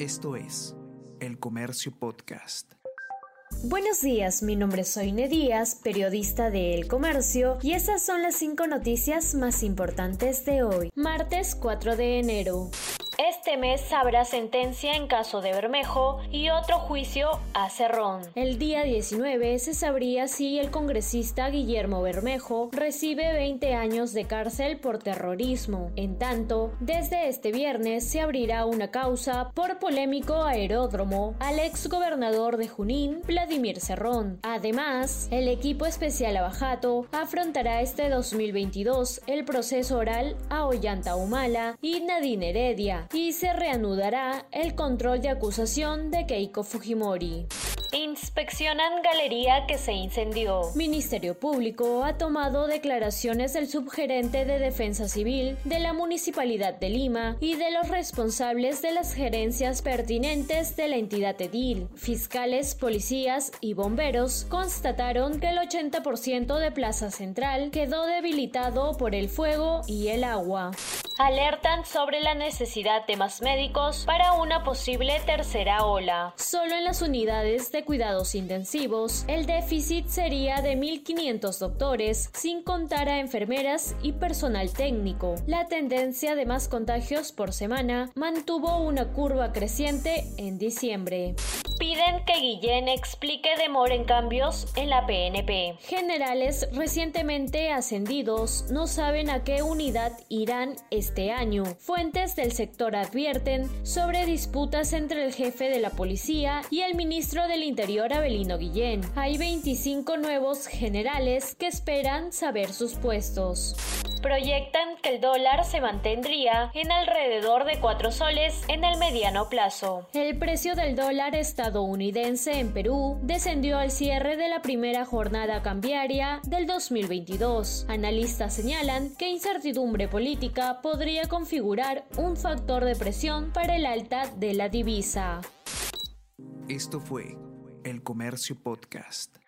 Esto es El Comercio Podcast. Buenos días, mi nombre es Soine Díaz, periodista de El Comercio, y esas son las cinco noticias más importantes de hoy, martes 4 de enero. Este mes habrá sentencia en caso de Bermejo y otro juicio a Cerrón. El día 19 se sabría si el congresista Guillermo Bermejo recibe 20 años de cárcel por terrorismo. En tanto, desde este viernes se abrirá una causa por polémico aeródromo al ex gobernador de Junín, Vladimir Cerrón. Además, el equipo especial Abajato afrontará este 2022 el proceso oral a Ollanta Humala y Nadine Heredia y se reanudará el control de acusación de Keiko Fujimori. Inspeccionan galería que se incendió. Ministerio Público ha tomado declaraciones del subgerente de Defensa Civil de la Municipalidad de Lima y de los responsables de las gerencias pertinentes de la entidad edil. Fiscales, policías y bomberos constataron que el 80% de Plaza Central quedó debilitado por el fuego y el agua alertan sobre la necesidad de más médicos para una posible tercera ola. Solo en las unidades de cuidados intensivos, el déficit sería de 1.500 doctores, sin contar a enfermeras y personal técnico. La tendencia de más contagios por semana mantuvo una curva creciente en diciembre. Piden que Guillén explique demora en cambios en la PNP. Generales recientemente ascendidos no saben a qué unidad irán este año. Fuentes del sector advierten sobre disputas entre el jefe de la policía y el ministro del Interior Abelino Guillén. Hay 25 nuevos generales que esperan saber sus puestos proyectan que el dólar se mantendría en alrededor de 4 soles en el mediano plazo. El precio del dólar estadounidense en Perú descendió al cierre de la primera jornada cambiaria del 2022. Analistas señalan que incertidumbre política podría configurar un factor de presión para el alta de la divisa. Esto fue El Comercio Podcast.